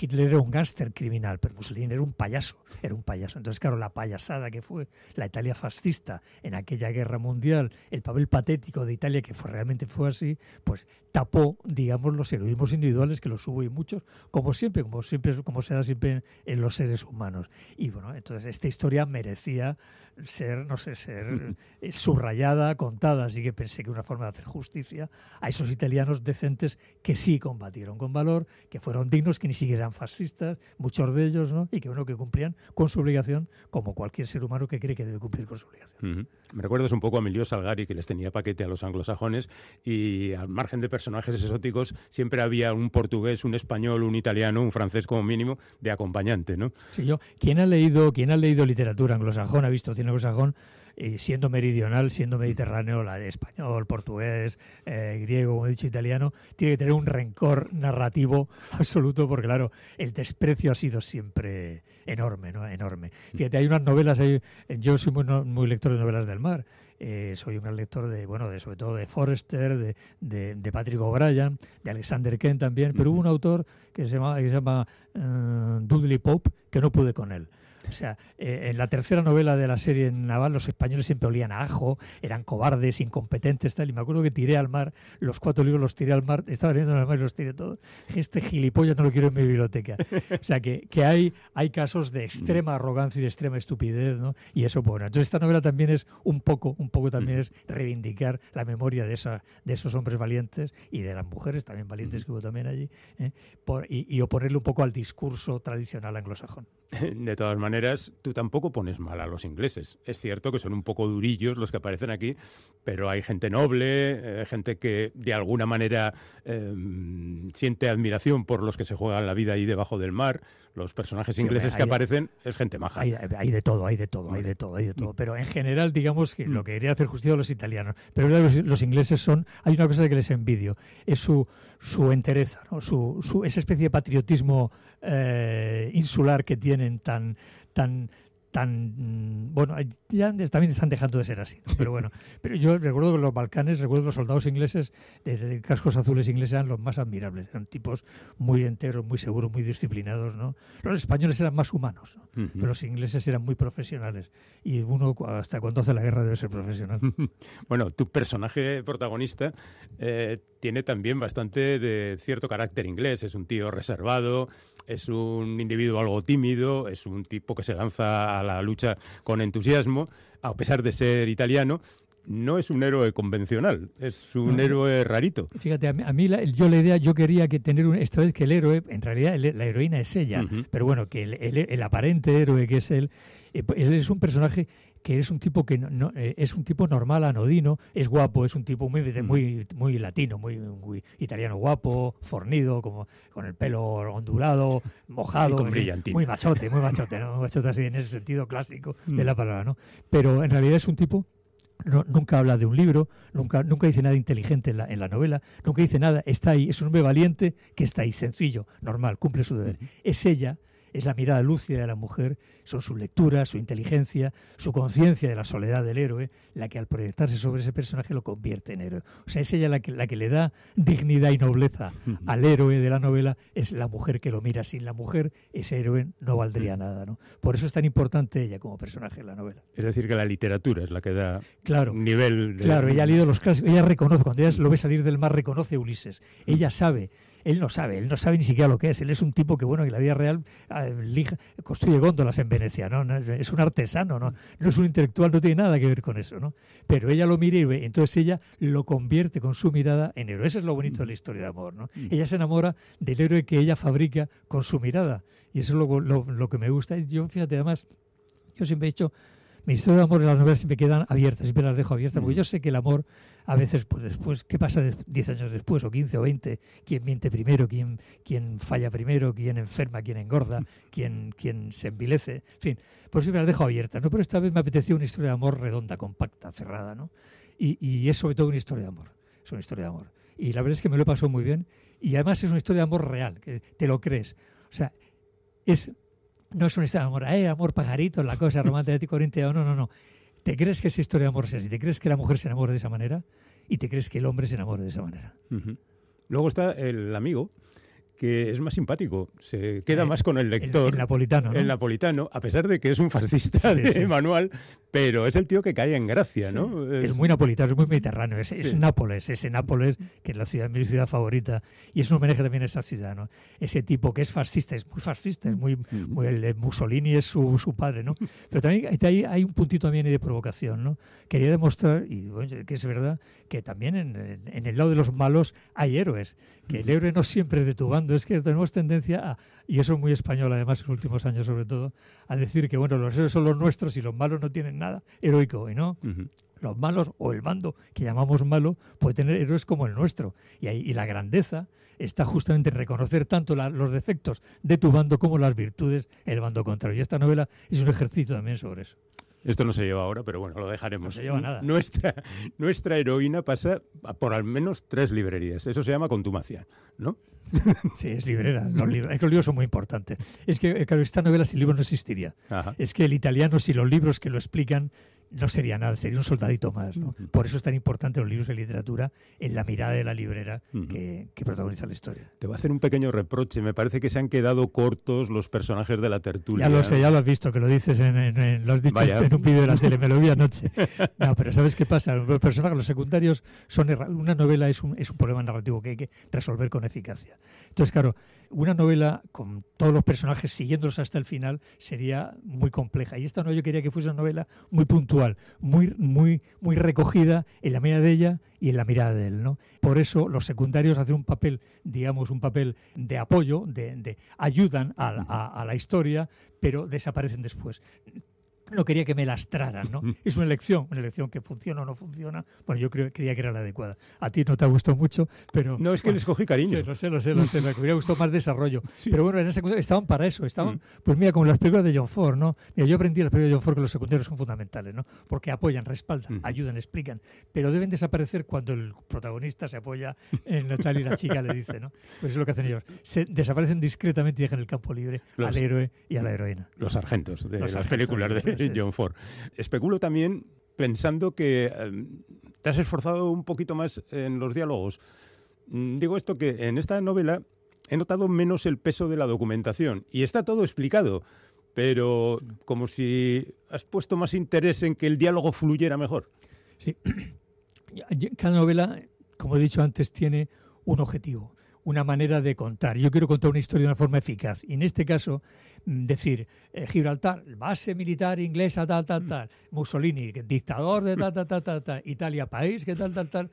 Hitler era un gángster criminal, pero Mussolini era un payaso, era un payaso. Entonces, claro, la payasada que fue la Italia fascista en aquella guerra mundial, el papel patético de Italia, que fue, realmente fue así, pues tapó, digamos, los heroísmos individuales, que los hubo y muchos, como siempre, como siempre, como se da siempre en, en los seres humanos. Y bueno, entonces esta historia merecía ser, no sé, ser eh, subrayada, contada, así que pensé que una forma de hacer justicia a esos italianos decentes que sí combatieron con valor, que fueron dignos, que ni siquiera eran fascistas, muchos de ellos, ¿no? Y que bueno, que cumplían con su obligación, como cualquier ser humano que cree que debe cumplir con su obligación. Ujú. Me recuerdas un poco a Emilio Salgari, que les tenía paquete a los anglosajones, y al margen de personajes exóticos, siempre había un portugués, un español, un italiano, un francés como mínimo, de acompañante, ¿no? Sí, yo, ¿quién ha leído, quién ha leído literatura anglosajón, ha visto cine anglosajón, eh, siendo meridional, siendo mediterráneo, la de español, portugués, eh, griego, como he dicho, italiano, tiene que tener un rencor narrativo *laughs* absoluto, porque claro, el desprecio ha sido siempre enorme, ¿no? Enorme. Fíjate, hay unas novelas, hay- yo soy muy lector de novelas del mar. Eh, soy un gran lector de, bueno, de sobre todo de Forrester, de, de, de Patrick O'Brien, de Alexander Kent también, pero hubo un autor que se llama, que se llama eh, Dudley Pope que no pude con él. O sea, eh, en la tercera novela de la serie naval, los españoles siempre olían a ajo, eran cobardes, incompetentes, tal. Y me acuerdo que tiré al mar, los cuatro libros los tiré al mar, estaba leyendo al mar y los tiré todos. Dije, Este gilipollas no lo quiero en mi biblioteca. O sea, que, que hay, hay casos de extrema arrogancia y de extrema estupidez, ¿no? Y eso, bueno. Entonces, esta novela también es un poco, un poco también es reivindicar la memoria de, esa, de esos hombres valientes y de las mujeres también valientes que hubo también allí, ¿eh? Por- y, y oponerle un poco al discurso tradicional anglosajón. *laughs* De todas maneras, tú tampoco pones mal a los ingleses. Es cierto que son un poco durillos los que aparecen aquí, pero hay gente noble, eh, gente que de alguna manera eh, siente admiración por los que se juegan la vida ahí debajo del mar. Los personajes ingleses que aparecen es gente maja. Hay, hay de todo, hay de todo, hay de todo, hay de todo. Pero en general, digamos que lo que quería hacer justicia a los italianos. Pero los, los ingleses son. Hay una cosa que les envidio: es su, su entereza, ¿no? su, su- esa especie de patriotismo eh, insular que tienen tan. tan tan mm, bueno ya también están dejando de ser así ¿no? pero bueno pero yo recuerdo que los Balcanes recuerdo que los soldados ingleses de, de cascos azules ingleses eran los más admirables eran tipos muy enteros muy seguros muy disciplinados no los españoles eran más humanos pero los ingleses eran muy profesionales y uno hasta cuando hace la guerra debe ser profesional *laughs* Bueno, tu personaje protagonista eh, tiene también bastante de cierto carácter inglés. Es un tío reservado, es un individuo algo tímido, es un tipo que se lanza a la lucha con entusiasmo, a pesar de ser italiano. No es un héroe convencional, es un No. héroe rarito. Fíjate, a mí, a mí la- yo la idea, yo quería que tener un- esta vez que el héroe, en realidad el- la heroína es ella, pero bueno, que el, el- el aparente héroe que es él, eh, pues, él es un personaje que es un tipo que no, no- eh, es un tipo normal, anodino, es guapo, es un tipo muy de- muy muy latino, muy, muy italiano guapo, fornido, como con el pelo ondulado, mojado, Y con en fin, brillantina. muy machote, muy machote, ¿no? Muy machote así en ese sentido clásico de Mm. la palabra, ¿no? Pero en realidad es un tipo no- nunca habla de un libro, nunca, nunca dice nada inteligente en la, en la novela, nunca dice nada, está ahí, es un hombre valiente que está ahí, sencillo, normal, cumple su deber. Es ella, es la mirada lúcida de la mujer, son su lectura, su inteligencia, su conciencia de la soledad del héroe, la que al proyectarse sobre ese personaje lo convierte en héroe. O sea, es ella la que, la que le da dignidad y nobleza al héroe de la novela, es la mujer que lo mira. Sin la mujer, ese héroe no valdría nada. ¿no? Por eso es tan importante ella como personaje en la novela. Es decir, que la literatura es la que da Claro. un nivel de... Claro, ella ha leído los clásicos, ella reconoce, cuando ella lo ve salir del mar, reconoce a Ulises. Ella sabe, él no sabe, él no sabe ni siquiera lo que es. Él es un tipo que, bueno, en la vida real ah, lija- construye góndolas en Venecia, ¿no? No, Es un artesano, ¿no? No es un intelectual, no tiene nada que ver con eso, ¿no? Pero ella lo mira y ve, entonces ella lo convierte con su mirada en héroe. Eso es lo bonito de la historia de amor, ¿no? Ella se enamora del héroe que ella fabrica con su mirada. Y eso es lo, lo- lo que me gusta. Y Yo, fíjate, además, yo siempre he dicho, mi historia de amor en las novelas siempre quedan abiertas, siempre las dejo abiertas, porque yo sé que el amor, a veces, pues después, ¿qué pasa des- 10 años después, o 15 o 20? ¿Quién miente primero? ¿Quién, quién falla primero? ¿Quién enferma? ¿Quién engorda? ¿Quién, quién se envilece? En fin, pues siempre las dejo abiertas, ¿no? Pero esta vez me apeteció una historia de amor redonda, compacta, cerrada, ¿no? Y, y es sobre todo una historia de amor, es una historia de amor. Y la verdad es que me lo pasado muy bien, y además es una historia de amor real, que te lo crees. O sea, es no es una historia de amor, eh, amor pajarito, la cosa romántica *laughs* de Corintia, no, no, no. ¿Te crees que esa historia de amor es así? ¿Te crees que la mujer se enamora de esa manera? ¿Y te crees que el hombre se enamora de esa manera? Luego está el amigo, que es más simpático, se queda Eh, más con el lector. el napolitano, ¿no? El napolitano, a pesar de que es un fascista Sí, de sí. manual, pero es el tío que cae en gracia, ¿no? Es muy napolitano, es muy mediterráneo. Es, es. Nápoles, ese Nápoles, que es la ciudad, mi ciudad favorita. Y es un homenaje también a esa ciudad, ¿no? Ese tipo que es fascista, es muy fascista, es muy, muy- el, Mussolini es su, su padre, ¿no? *laughs* Pero también hay- hay, hay un puntito también de provocación, ¿no? Quería demostrar, y bueno, que es verdad, que también en, en- en el lado de los malos hay héroes. Que el héroe no siempre es de tu bando, es que tenemos tendencia a, y eso es muy español además en los últimos años sobre todo, a decir que bueno, los héroes son los nuestros y los malos no tienen nada heroico, y no los malos o el bando que llamamos malo puede tener héroes como el nuestro. Y, ahí, y la grandeza está justamente en reconocer tanto la- los defectos de tu bando como las virtudes del bando contrario. Y esta novela es un ejercicio también sobre eso. Esto no se lleva ahora, pero bueno, lo dejaremos. No se lleva nada. Nuestra, nuestra heroína pasa por al menos tres librerías. Eso se llama contumacia, ¿no? *laughs* Sí, es librera. Los libros, es que los libros son muy importantes. Es que, eh, claro, esta novela sin libros no existiría. Ajá. Es que el italiano, si los libros que lo explican, no sería nada, sería un soldadito más. ¿no? Por eso es tan importante los libros de literatura en la mirada de la librera que, que protagoniza la historia. Te voy a hacer un pequeño reproche. Me parece que se han quedado cortos los personajes de la tertulia. Ya lo sé, ya lo has visto, que lo dices en, en- en- lo has dicho Vaya. en un vídeo de la tele, me lo vi anoche. *laughs* No, pero ¿sabes qué pasa? Los personajes, los secundarios, son una novela es un, es un problema narrativo que hay que resolver con eficacia. Entonces, claro, una novela con todos los personajes siguiéndolos hasta el final sería muy compleja. Y esta no, yo quería que fuese una novela muy puntual, muy, muy, muy recogida en la mirada de ella y en la mirada de él. ¿no? Por eso los secundarios hacen un papel, digamos, un papel de apoyo, de, ayudan a la historia, pero desaparecen después. No quería que me lastraran, ¿no? Es una elección, una elección que funciona o no funciona. Bueno, yo creo, creía que era la adecuada. A ti no te ha gustado mucho, pero... No, es que les cogí cariño. Sí, lo sé, lo sé, lo sé. Me hubiera gustado más desarrollo. *laughs* Pero bueno, en el secundario estaban para eso. Estaban, pues mira, como las películas de John Ford, ¿no? Mira, yo aprendí en las películas de John Ford que los secundarios son fundamentales, ¿no? Porque apoyan, respaldan, ayudan, explican. Pero deben desaparecer cuando el protagonista se apoya en la tal y la chica le dice, ¿no? Pues eso es lo que hacen ellos. Se desaparecen discretamente y dejan el campo libre Los- al héroe y a la heroína. Los sargentos de Los las sargentos, películas de sí. John Ford. Especulo también pensando que eh, te has esforzado un poquito más en los diálogos. Mm, Digo esto que en esta novela he notado menos el peso de la documentación y está todo explicado, pero como si has puesto más interés en que el diálogo fluyera mejor. Sí. *clears throat* Cada novela, como he dicho antes, tiene un objetivo, una manera de contar. Yo quiero contar una historia de una forma eficaz. Y en este caso, mm, decir, eh, Gibraltar, base militar inglesa, tal, tal, tal. Mussolini, dictador de tal, tal, tal, tal, tal. Italia, país, que tal, tal, tal.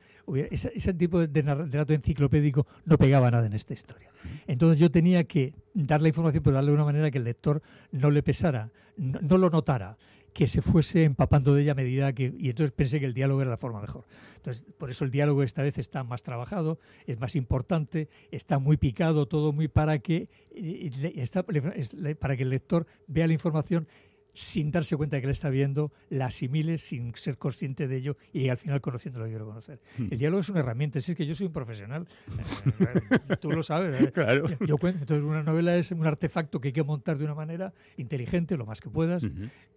Ese, ese tipo de relato enciclopédico no pegaba nada en esta historia. Entonces yo tenía que dar la información, pero darle de una manera que el lector no le pesara, no, no lo notara que se fuese empapando de ella a medida que... Y entonces pensé que el diálogo era la forma mejor. Entonces, por eso el diálogo esta vez está más trabajado, es más importante, está muy picado, todo muy para que, eh, para que el lector vea la información sin darse cuenta de que la está viendo, la asimile sin ser consciente de ello y al final conociendo lo que quiero conocer. El diálogo es una herramienta, si es que yo soy un profesional, eh, *laughs* tú lo sabes. eh. Claro. Yo- yo cuento. Entonces una novela es un artefacto que hay que montar de una manera inteligente, lo más que puedas,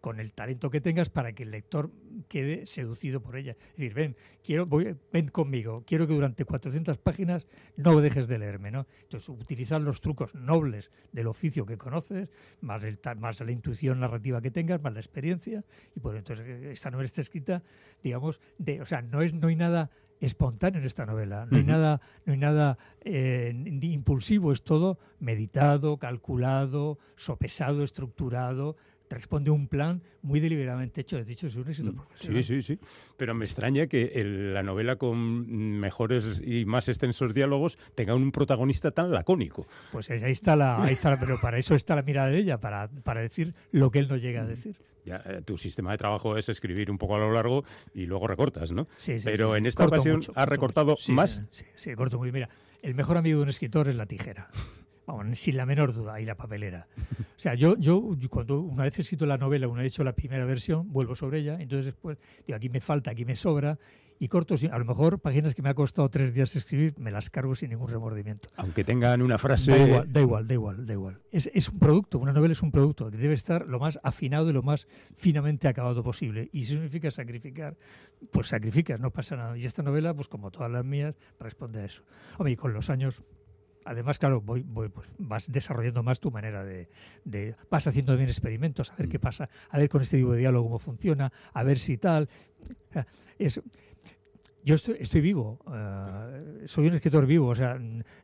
con el talento que tengas para que el lector quede seducido por ella. Es decir, ven, quiero, voy, ven conmigo, quiero que durante 400 páginas no dejes de leerme. ¿no? Entonces, utilizar los trucos nobles del oficio que conoces, más, el, más la intuición narrativa que tengas, más la experiencia. Y por entonces eh, esta novela está escrita, digamos, de, o sea, no, es, no hay nada espontáneo en esta novela, no hay nada, no hay nada eh, impulsivo, es todo meditado, calculado, sopesado, estructurado, responde a un plan muy deliberadamente hecho. De hecho, es un éxito profesional. Sí, sí, sí. Pero me extraña que el- la novela con mejores y más extensos diálogos tenga un protagonista tan lacónico. Pues ahí está la, ahí está la- pero para eso está la mirada de ella, para, para decir lo que él no llega a decir. Ya, eh, tu sistema de trabajo es escribir un poco a lo largo y luego recortas, ¿no? Sí, sí, Pero sí. en esta Corto ocasión mucho, has corto recortado mucho. Más. Sí, sí, sí, corto muy. Mira, el mejor amigo de un escritor es la tijera. Vamos, sin la menor duda, y la papelera. O sea, yo, yo cuando una vez he escrito la novela, una vez he hecho la primera versión, vuelvo sobre ella, entonces después digo, aquí me falta, aquí me sobra, y corto, sin- a lo mejor páginas que me ha costado tres días escribir, me las cargo sin ningún remordimiento. Aunque tengan una frase... Da igual, da igual, da igual, da igual. Es, es un producto, una novela es un producto que debe estar lo más afinado y lo más finamente acabado posible. Y si eso significa sacrificar, pues sacrificas, no pasa nada. Y esta novela, pues como todas las mías, responde a eso. Hombre, y con los años, además, claro, voy, voy, pues, vas desarrollando más tu manera de, de- Vas haciendo también experimentos, a ver qué pasa, a ver con este tipo de diálogo cómo funciona, a ver si tal. Es, yo estoy, estoy vivo, eh, soy un escritor vivo, o sea,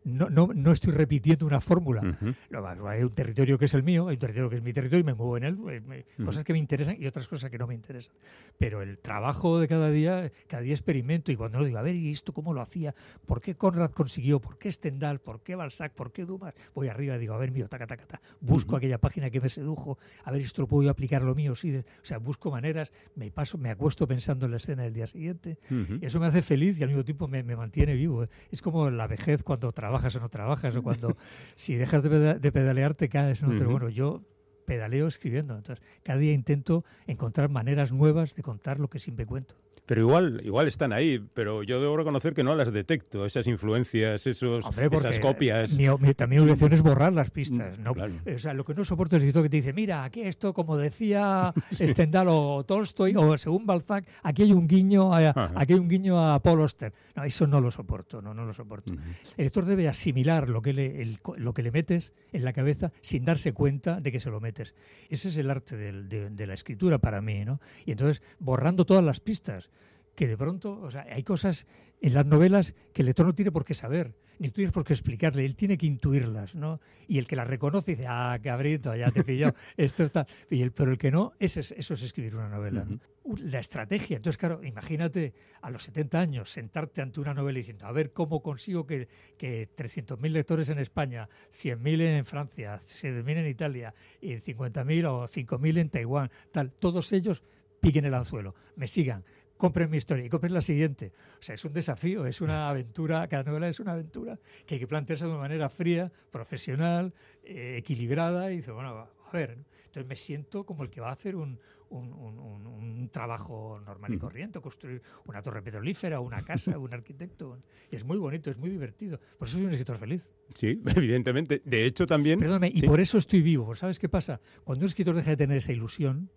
no, no, no estoy repitiendo una fórmula. Lo más, hay un territorio que es el mío, hay un territorio que es mi territorio y me muevo en él, eh, me- Ujú. cosas que me interesan y otras cosas que no me interesan. Pero el trabajo de cada día, cada día experimento y cuando lo digo, a ver, ¿y esto cómo lo hacía? ¿Por qué Conrad consiguió? ¿Por qué Stendhal? ¿Por qué Balzac? ¿Por qué Dumas? Voy arriba y digo, a ver, mío, taca, taca, taca. Busco Ujú. aquella página que me sedujo, a ver, esto lo puedo yo aplicar lo mío, sí. O sea, busco maneras, me paso, me acuesto pensando en la escena del día siguiente. Eso me hace feliz y al mismo tiempo me, me mantiene vivo. Es como la vejez cuando trabajas o no trabajas, o cuando *laughs* si dejas de, peda- de pedalear te caes. ¿no? Pero Ujú. bueno, yo pedaleo escribiendo. Entonces, cada día intento encontrar maneras nuevas de contar lo que siempre cuento. Pero igual, igual están ahí, pero yo debo reconocer que no las detecto, esas influencias, esos, Hombre, esas copias. Mi, mi- también mi obligación es borrar las pistas. ¿no? claro. O sea, lo que no soporto es el escritor que te dice, mira, aquí esto, como decía *laughs* Stendhal o Tolstoy, o según Balzac, aquí hay un guiño a, Ajá. aquí hay un guiño a Paul Auster. No, eso no lo soporto, no, no lo soporto. El lector debe asimilar lo que, le, el lo que le metes en la cabeza sin darse cuenta de que se lo metes. Ese es el arte del- de, de la escritura para mí, ¿no? Y entonces, borrando todas las pistas, que de pronto, o sea, hay cosas en las novelas que el lector no tiene por qué saber, ni tú tienes por qué explicarle, él tiene que intuirlas, ¿no? Y el que las reconoce dice, ah, cabrito, ya te pillado, *laughs* esto está... Y el, pero el que no, ese es, eso es escribir una novela, ¿no? Uh, La estrategia, entonces claro, imagínate a los 70 años sentarte ante una novela diciendo, a ver cómo consigo que, que 300.000 lectores en España, 100.000 en Francia, 7.000 en Italia y 50.000 o 5.000 en Taiwán, tal, todos ellos piquen el anzuelo, me sigan, compren mi historia y compren la siguiente. O sea, es un desafío, es una aventura, cada novela es una aventura que hay que plantearse de una manera fría, profesional, eh, equilibrada y dice, bueno, a ver, ¿no? entonces me siento como el que va a hacer un, un- un- un- un trabajo normal y corriente, construir una torre petrolífera, una casa, un arquitecto. Y es muy bonito, es muy divertido. Por eso soy un escritor feliz. Sí, *laughs* evidentemente. De hecho, también. Perdóname, y por eso estoy vivo. ¿Sabes qué pasa? Cuando un escritor deja de tener esa ilusión,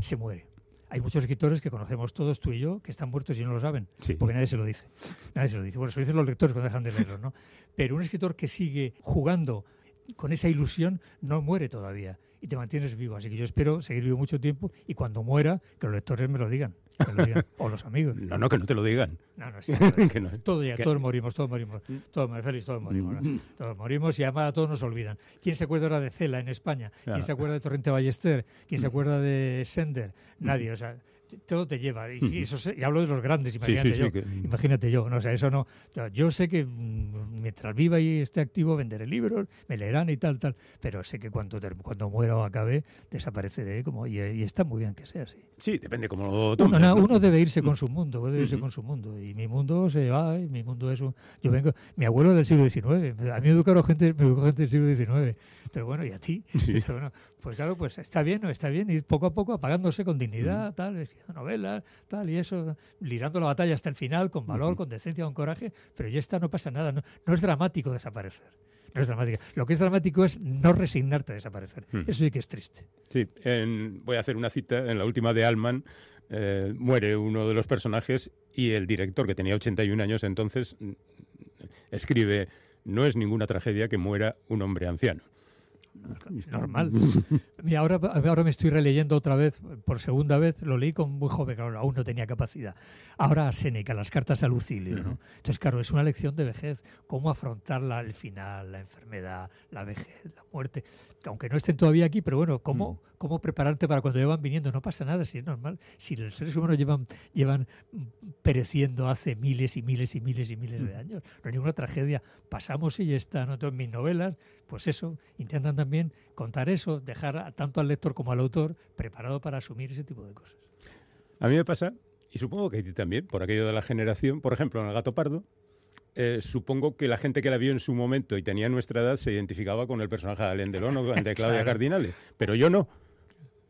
se muere. Hay muchos escritores que conocemos todos, tú y yo, que están muertos y no lo saben, Sí. porque nadie se lo dice. Nadie se lo dice. Bueno, se lo dicen los lectores cuando dejan de leerlos, ¿no? Pero un escritor que sigue jugando con esa ilusión no muere todavía y te mantienes vivo. Así que yo espero seguir vivo mucho tiempo y cuando muera, que los lectores me lo digan. Me lo digan. o los amigos. No, no, que no te lo digan. No, no, sí. *laughs* Que no. Todo ya, Que- todos morimos, todos morimos. Todos, morimos, Félix, todos morimos. ¿no? Todos morimos y además a todos nos olvidan. ¿Quién se acuerda ahora de Cela en España? Claro. ¿Quién se acuerda de Torrente Ballester? ¿Quién se acuerda de Sender? Nadie, o sea, todo te lleva. Y, eso se- y hablo de los grandes, imagínate sí, sí, yo. que- Imagínate yo, no, o sea, eso no. Yo sé que mm, mientras viva y esté activo venderé libros, me leerán y tal, tal, pero sé que cuando, cuando muera o acabe desapareceré como y, y está muy bien que sea así. Sí, depende cómo lo tomes. uno debe irse con su mundo, debe irse con su mundo. Y mi mundo se va, y mi mundo es un... Yo vengo... Mi abuelo del siglo XIX, a mí me educaron gente, me educó gente del siglo XIX. Pero bueno, ¿y a ti? *laughs* Sí. Pero bueno, pues claro, pues está bien, no está bien, ir poco a poco apagándose con dignidad, tal, escribiendo novelas, tal, y eso, librando la batalla hasta el final, con valor, con decencia, con coraje, pero ya está, no pasa nada, no, no es dramático desaparecer. No es dramático. Lo que es dramático es no resignarte a desaparecer. Eso sí que es triste. Sí, en- voy a hacer una cita. En la última de Alman eh, muere uno de los personajes y el director, que tenía 81 años entonces, mm, escribe, no es ninguna tragedia que muera un hombre anciano. Normal. *laughs* Mira, ahora, ahora me estoy releyendo otra vez, por segunda vez, lo leí con muy joven, claro, aún no tenía capacidad. Ahora a Séneca, las cartas a Lucilio. Entonces, claro, es una lección de vejez, cómo afrontar la- el final, la enfermedad, la vejez, la muerte, que aunque no estén todavía aquí, pero bueno, cómo, cómo prepararte para cuando llevan viniendo, no pasa nada, si es normal, si los seres humanos llevan, llevan pereciendo hace miles y miles y miles y miles de años, no hay ninguna tragedia, pasamos y ya está, ¿no? Entonces, mis novelas, pues eso, intentan también contar eso, dejar a- tanto al lector como al autor preparado para asumir ese tipo de cosas. A mí me pasa, y supongo que a ti también, por aquello de la generación, por ejemplo, en El Gato Pardo, eh, supongo que la gente que la vio en su momento y tenía nuestra edad se identificaba con el personaje de Alain Delon o de *laughs* Claudia Claro. Cardinale, pero yo no.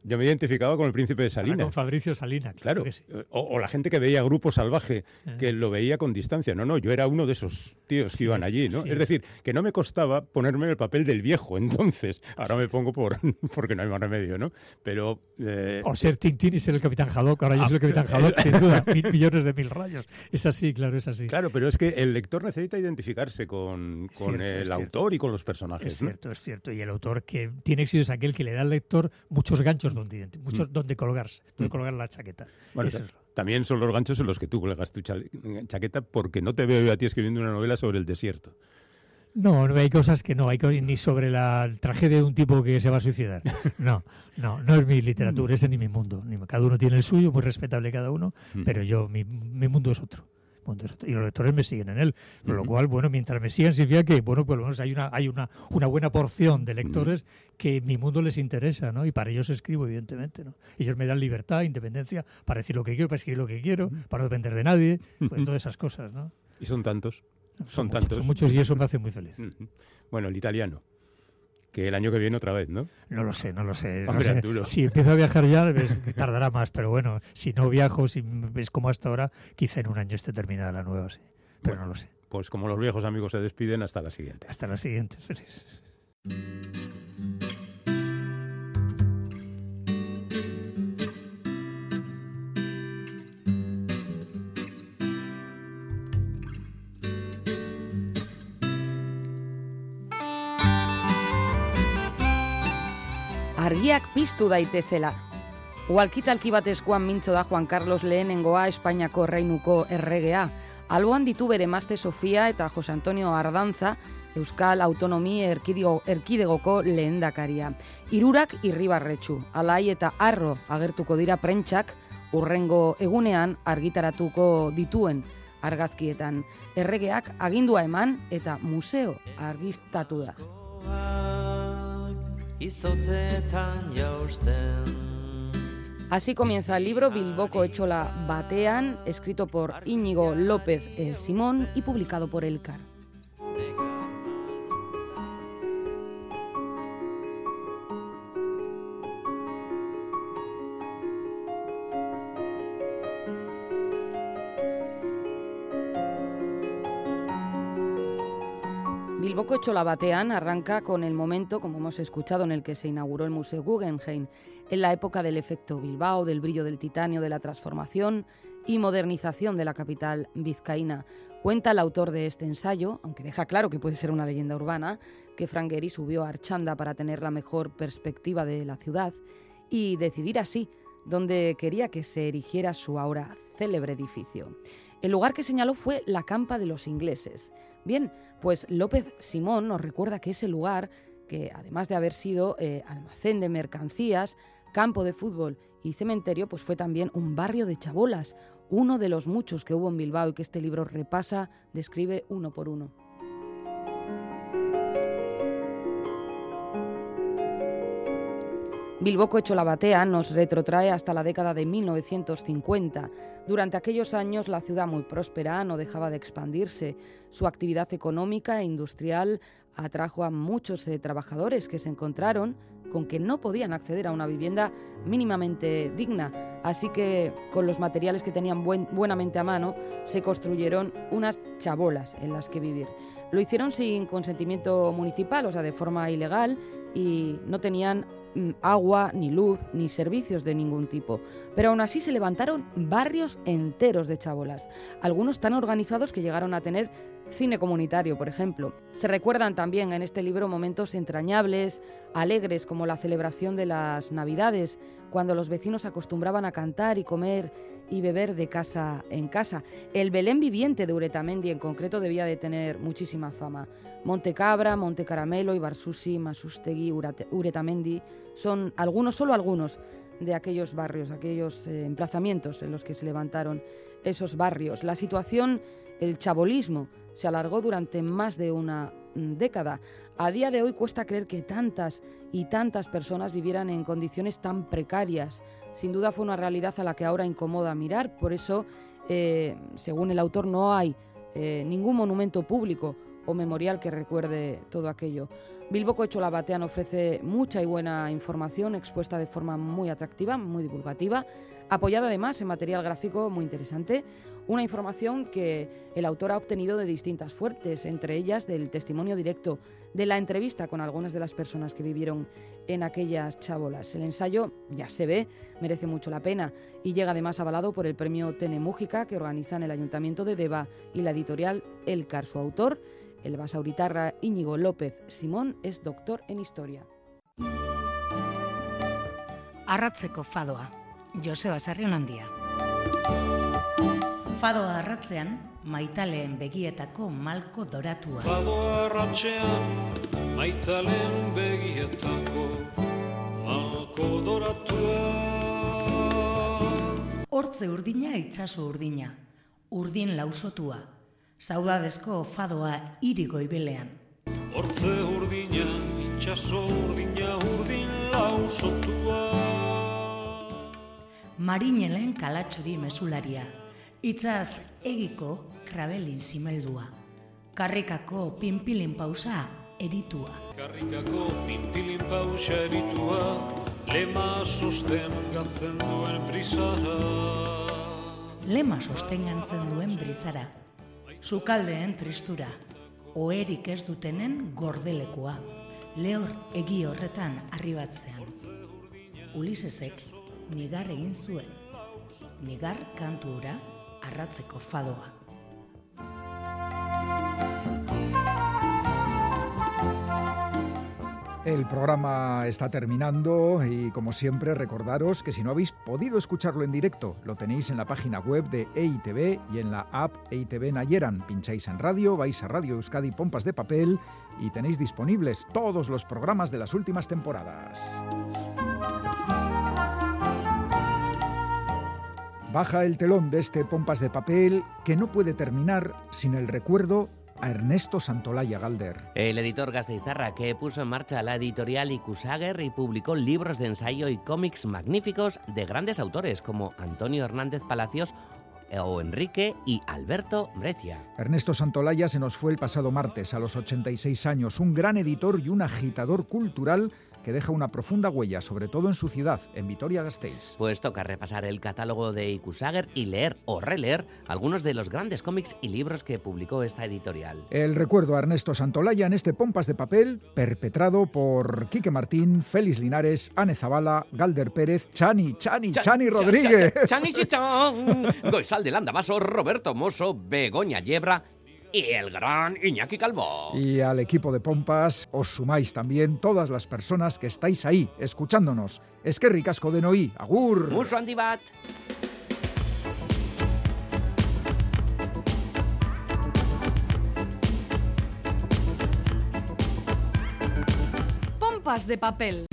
Yo me identificaba con el príncipe de Ahora Salinas. Con Fabricio Salina, Claro, claro. que sí. o, o la gente que veía Grupo Salvaje, Eh. que lo veía con distancia. No, no, yo era uno de esos tíos que iban allí, ¿no? sí es decir, que no me costaba ponerme en el papel del viejo entonces. Ahora me pongo por *laughs* porque no hay más remedio, ¿no? Pero eh, O ser Tintín y ser el Capitán Haddock. Ahora yo Ah, soy el Capitán *laughs* Haddock, sin duda. Mil millones de mil rayos. Es así, claro, es así. claro, pero es que el lector necesita identificarse con, con Cierto, el autor y con los personajes. Es ¿no? cierto, es cierto. Y el autor que tiene éxito es aquel que le da al lector muchos ganchos donde, identi- muchos donde colgarse, donde Mm. colgar la chaqueta. Bueno, Eso ta- es lo- también son los ganchos en los que tú colgas tu chale- chaqueta porque no te veo a ti escribiendo una novela sobre el desierto. No, no hay cosas que no, hay ni sobre la tragedia de un tipo que se va a suicidar. *laughs* No, no, no es mi literatura, ese ni mi mundo. Cada uno tiene el suyo, muy respetable cada uno, Mm. pero yo, mi, mi mundo es otro. Y los lectores me siguen en él. Con lo cual, bueno, mientras me sigan, significa que, bueno, por lo menos hay una, hay una, una buena porción de lectores que mi mundo les interesa, ¿no? Y para ellos escribo, evidentemente, ¿no? Ellos me dan libertad, independencia, para decir lo que quiero, para escribir lo que quiero, para no depender de nadie, pues todas esas cosas, ¿no? Y son tantos. Son muchos, tantos. son muchos y eso me hace muy feliz. Bueno, el italiano. Que el año que viene otra vez, ¿no? No lo sé, no lo sé. no Hombre, sé. Arturo. Si empiezo a viajar ya, tardará más, pero bueno, si no viajo, si ves como hasta ahora, quizá en un año esté terminada la nueva, sí. Pero Bueno. no lo sé. Pues como los viejos amigos se despiden, hasta la siguiente. Hasta la siguiente. Feliz. Argiak piztu daitezela. Walkitalki bat eskuan mintzo da Juan Carlos lehenengoa Espainiako erreinuko erregea. Alboan ditu bere mazte Sofia eta Jose Antonio Ardantza, Euskal Autonomi Erkidigo, Erkidegoko lehendakaria. Hirurak irribarretxu, alai eta arro agertuko dira prentsak urrengo egunean argitaratuko dituen argazkietan. Erregeak agindua eman eta museo argiztatu da. Así comienza el libro Bilboko Echola Batean, escrito por Íñigo López eh, Simón y publicado por Elcar. Bilboko Echola Batean arranca con el momento, como hemos escuchado, en el que se inauguró el Museo Guggenheim, en la época del efecto Bilbao, del brillo del titanio, de la transformación y modernización de la capital vizcaína. Cuenta el autor de este ensayo, aunque deja claro que puede ser una leyenda urbana, que Frank Gehry subió a Archanda para tener la mejor perspectiva de la ciudad y decidir así dónde quería que se erigiera su ahora célebre edificio. El lugar que señaló fue la campa de los ingleses. Bien, pues López Simón nos recuerda que ese lugar, que además de haber sido eh, almacén de mercancías, campo de fútbol y cementerio, pues fue también un barrio de chabolas, uno de los muchos que hubo en Bilbao y que este libro repasa, describe uno por uno. Bilboko Echo la Batea nos retrotrae hasta la década de 1950. Durante aquellos años la ciudad muy próspera no dejaba de expandirse. Su actividad económica e industrial atrajo a muchos eh, trabajadores que se encontraron con que no podían acceder a una vivienda mínimamente digna. Así que con los materiales que tenían buen- buenamente a mano se construyeron unas chabolas en las que vivir. Lo hicieron sin consentimiento municipal, o sea, de forma ilegal, y no tenían agua, ni luz, ni servicios de ningún tipo. Pero aún así se levantaron barrios enteros de chabolas, algunos tan organizados que llegaron a tener cine comunitario, por ejemplo. Se recuerdan también en este libro momentos entrañables, alegres, como la celebración de las Navidades, cuando los vecinos acostumbraban a cantar y comer y beber de casa en casa. El Belén viviente de Uretamendi en concreto debía de tener muchísima fama. Montecabra, Montecaramelo, Ibarsusi, Masustegui, Uretamendi son algunos, solo algunos de aquellos barrios, aquellos eh, emplazamientos en los que se levantaron esos barrios. La situación, el chabolismo, se alargó durante más de una mm, década. A día de hoy cuesta creer que tantas y tantas personas vivieran en condiciones tan precarias. Sin duda fue una realidad a la que ahora incomoda mirar, por eso, eh, según el autor, no hay eh, ningún monumento público o memorial que recuerde todo aquello. Bilboko Etxola Batean ofrece mucha y buena información expuesta de forma muy atractiva, muy divulgativa, apoyada además en material gráfico muy interesante, una información que el autor ha obtenido de distintas fuentes, entre ellas del testimonio directo, de la entrevista con algunas de las personas que vivieron en aquellas chabolas. El ensayo, ya se ve, merece mucho la pena y llega además avalado por el premio Tene Mújica que organizan el Ayuntamiento de Deva y la editorial Elcar. Su autor, el basauritarra Íñigo López Simón, es doctor en historia. Arratzeko fadoa, Joseba Sarrion handia. Fadoa arratzean, maitaleen begietako malko doratua. Fadoa arratxean, maitalen begietako malko doratua. Hortze urdina itsaso urdina, urdin lausotua. Saudadezko fadoa hiri goibelean. Hortze urdina, itxaso urdina, urdin lausotua. Marinelen kalatxori mesularia, itzaz egiko krabelin simeldua. Karrikako pinpilin pausa eritua. Karrikako pinpilin pausa eritua, lema sosten gantzen duen brisara. Lema sostengantzen duen brizara. Sukaldeen tristura, oherik ez dutenen gordelekua. Lehor egi horretan arribatzean. Ulisesek nigar egin zuen. Nigar kantura arratzeko fadoa. El programa está terminando y como siempre recordaros que si no habéis podido escucharlo en directo, lo tenéis en la página web de EITV y en la app EITV Nayeran. Pincháis en radio, vais a Radio Euskadi Pompas de Papel y tenéis disponibles todos los programas de las últimas temporadas. Baja el telón de este Pompas de Papel que no puede terminar sin el recuerdo a Ernesto Santolaya Galder. El editor Gasteiztarra que puso en marcha la editorial Icusager y publicó libros de ensayo y cómics magníficos de grandes autores como Antonio Hernández Palacios o Enrique y Alberto Breccia. Ernesto Santolaya se nos fue el pasado martes a los 86 años, un gran editor y un agitador cultural que deja una profunda huella, sobre todo en su ciudad, en Vitoria-Gasteiz. Pues toca repasar el catálogo de Icusager y leer o releer algunos de los grandes cómics y libros que publicó esta editorial. El recuerdo a Ernesto Santolaya en este Pompas de Papel, perpetrado por Quique Martín, Félix Linares, Ane Zabala, Galder Pérez, Chani, Chani, Cha- Chani cha- Rodríguez. cha- Chani Chichán, *laughs* Goizal de Landamaso, Roberto Mosso, Begoña Yebra y el gran Iñaki Calvo. Y al equipo de Pompas os sumáis también todas las personas que estáis ahí, escuchándonos. Es que ricasco de Noí, agur. Muso Andibat. Pompas de papel.